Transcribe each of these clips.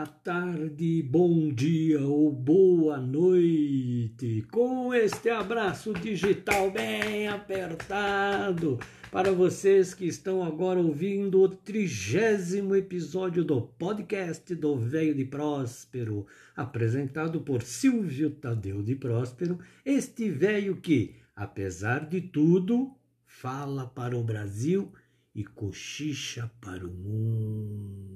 boa tarde, bom dia ou boa noite, com este abraço digital bem apertado para vocês que estão agora ouvindo o trigésimo episódio do podcast do Velho de Próspero, apresentado por Silvio Tadeu de Próspero, este velho que, apesar de tudo, fala para o Brasil e cochicha para o mundo.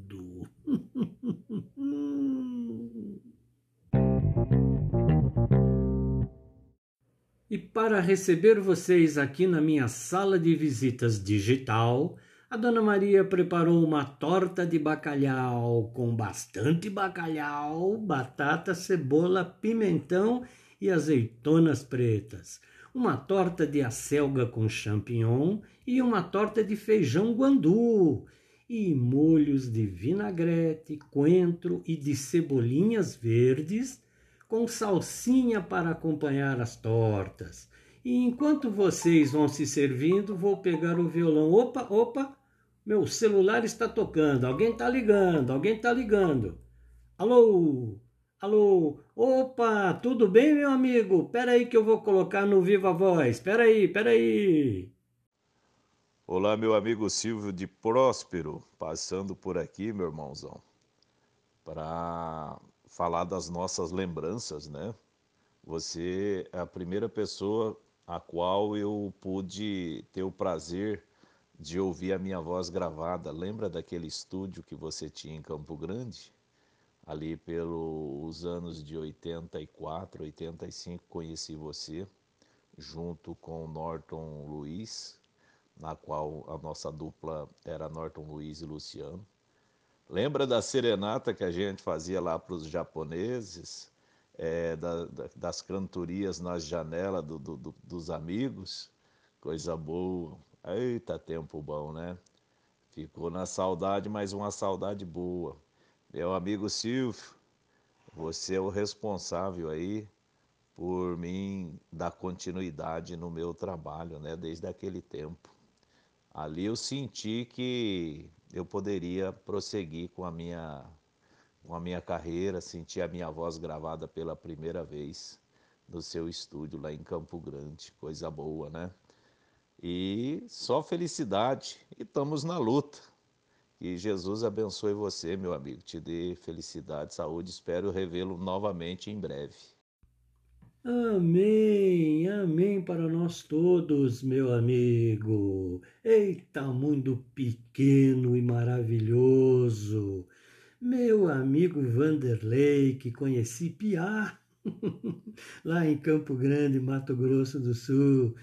E para receber vocês aqui na minha sala de visitas digital, a Dona Maria preparou uma torta de bacalhau com bastante bacalhau, batata, cebola, pimentão e azeitonas pretas. Uma torta de acelga com champignon e uma torta de feijão guandu, e molhos de vinagrete, coentro e de cebolinhas verdes, com salsinha para acompanhar as tortas. E enquanto vocês vão se servindo, vou pegar o violão. Opa, opa, meu celular está tocando, alguém está ligando, alguém está ligando. Alô, Alô, opa, tudo bem, meu amigo? Pera aí que eu vou colocar no Viva Voz. Pera aí, pera aí. Olá, meu amigo Silvio de Próspero, passando por aqui, meu irmãozão, para falar das nossas lembranças, né? Você é a primeira pessoa a qual eu pude ter o prazer de ouvir a minha voz gravada. Lembra daquele estúdio que você tinha em Campo Grande? ali pelos anos de 84, 85, conheci você, junto com Norton Luiz, na qual a nossa dupla era Norton Luiz e Luciano. Lembra da serenata que a gente fazia lá para os japoneses, é, da, da, das cantorias nas janelas do, do, dos amigos? Coisa boa. Eita, tempo bom, né? Ficou na saudade, mas uma saudade boa. Meu amigo Silvio, você é o responsável aí por mim dar continuidade no meu trabalho, né, desde aquele tempo. Ali eu senti que eu poderia prosseguir com a minha com a minha carreira, senti a minha voz gravada pela primeira vez no seu estúdio lá em Campo Grande, coisa boa, né? E só felicidade, e estamos na luta. Que Jesus abençoe você, meu amigo, te dê felicidade, saúde. Espero revê-lo novamente em breve. Amém, amém para nós todos, meu amigo. Eita, mundo pequeno e maravilhoso. Meu amigo Vanderlei, que conheci Piá, lá em Campo Grande, Mato Grosso do Sul,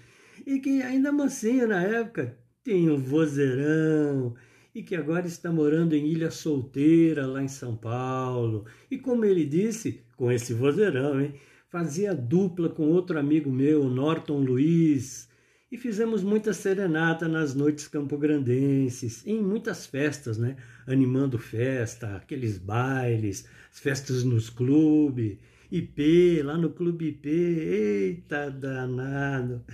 e que ainda mocinho na época tinha um vozeirão e que agora está morando em Ilha Solteira, lá em São Paulo. E como ele disse, com esse vozeirão, hein, fazia dupla com outro amigo meu, Norton Luiz, e fizemos muita serenata nas noites campograndenses, em muitas festas, né? Animando festa, aqueles bailes, as festas nos clubes, IP, lá no Clube IP, eita danado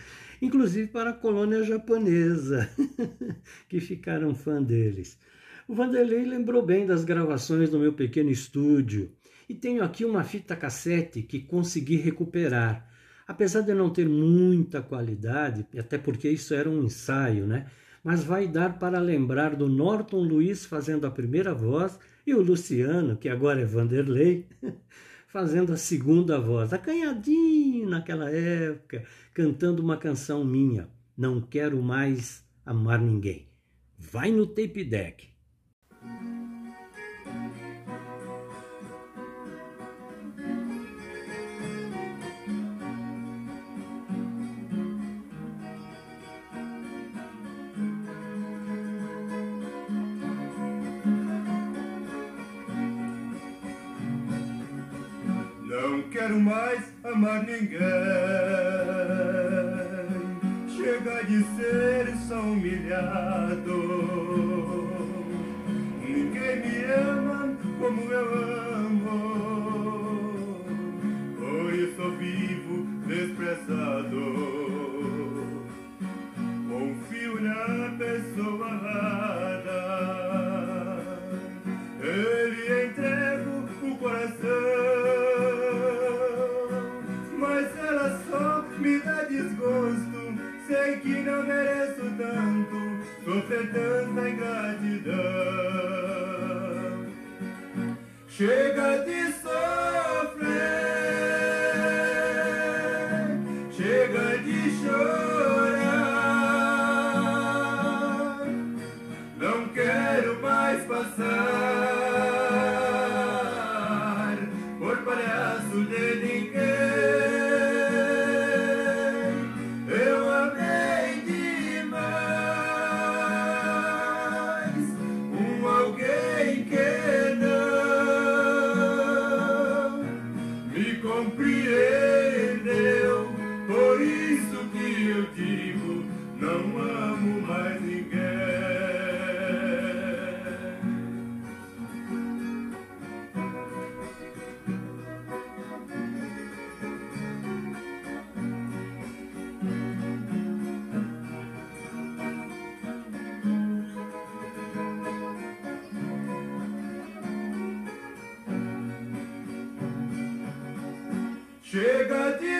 inclusive para a colônia japonesa, que ficaram fã deles. O Vanderlei lembrou bem das gravações do meu pequeno estúdio e tenho aqui uma fita cassete que consegui recuperar. Apesar de não ter muita qualidade, até porque isso era um ensaio, né? Mas vai dar para lembrar do Norton Luiz fazendo a primeira voz e o Luciano, que agora é Vanderlei, fazendo a segunda voz, acanhadinho naquela época, cantando uma canção minha, Não Quero Mais Amar Ninguém. Vai no tape deck. Quero mais amar ninguém. Chega de ser só humilhado. Ninguém me ama como eu amo. Tanta ingratidão. Chega de sofrer, chega de chorar. Chega de sofrer,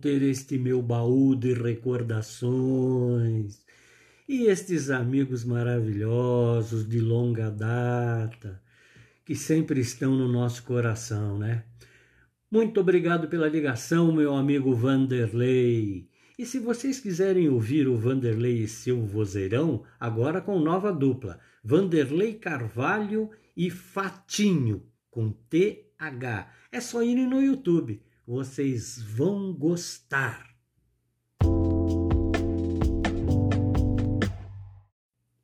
ter este meu baú de recordações e estes amigos maravilhosos de longa data que sempre estão no nosso coração, né? Muito obrigado pela ligação, meu amigo Vanderlei. E se vocês quiserem ouvir o Vanderlei e seu vozeirão, agora com nova dupla, Vanderlei Carvalho e Fatinho, com TH. É só ir no YouTube, vocês vão gostar.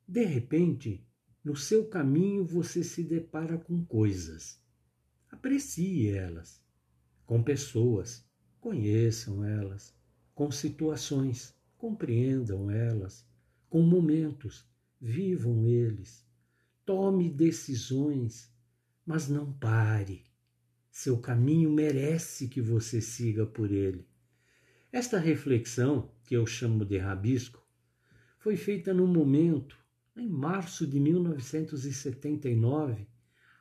De repente, no seu caminho você se depara com coisas. Aprecie elas, com pessoas, conheçam elas, com situações, compreendam elas, com momentos, vivam eles. Tome decisões, mas não pare. Seu caminho merece que você siga por ele. Esta reflexão, que eu chamo de rabisco, foi feita num momento, em março de 1979,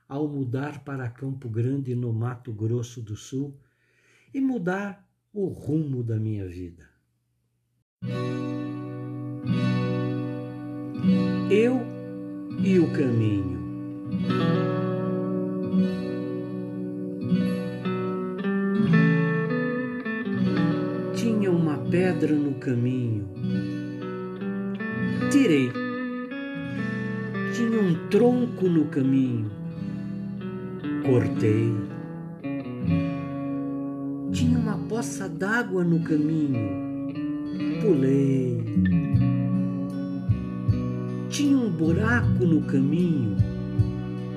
ao mudar para Campo Grande, no Mato Grosso do Sul, e mudar o rumo da minha vida. Eu e o caminho. Pedra no caminho. Tirei. Tinha um tronco no caminho. Cortei. Tinha uma poça d'água no caminho. Pulei. Tinha um buraco no caminho.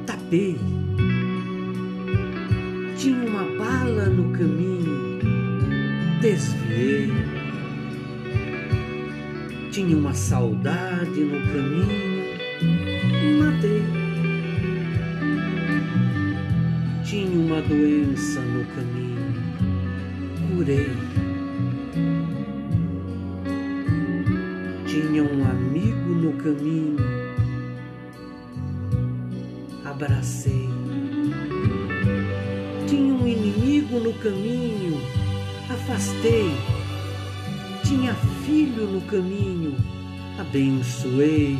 Tapei. Tinha uma bala no caminho. Desviei. Tinha uma saudade no caminho. Matei. Tinha uma doença no caminho. Curei. Tinha um amigo no caminho. Abracei. Tinha um inimigo no caminho. Afastei. Tinha filho no caminho. Abençoei.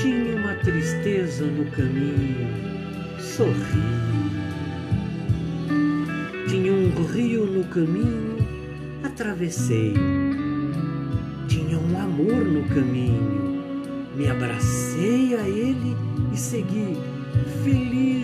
Tinha uma tristeza no caminho. Sorri. Tinha um rio no caminho. Atravessei. Tinha um amor no caminho. Me abracei a ele e segui feliz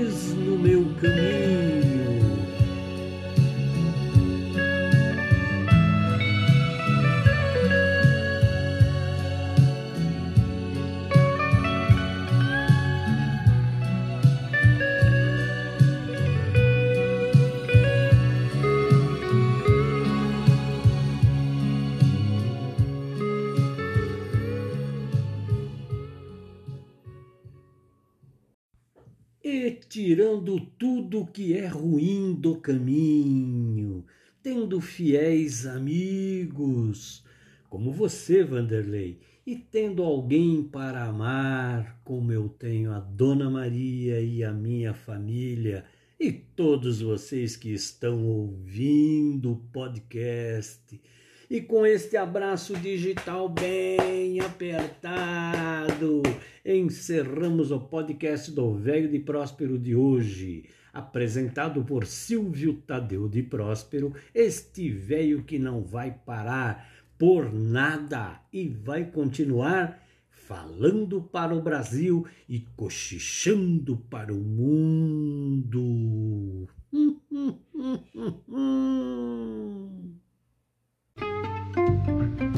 e tirando tudo que é ruim do caminho, tendo fiéis amigos, como você, Vanderlei, e tendo alguém para amar, como eu tenho a Dona Maria e a minha família, e todos vocês que estão ouvindo o podcast e com este abraço digital bem apertado, encerramos o podcast do Velho de Próspero de hoje. Apresentado por Silvio Tadeu de Próspero, este velho que não vai parar por nada e vai continuar falando para o Brasil e cochichando para o mundo. Hum, hum, hum, thank you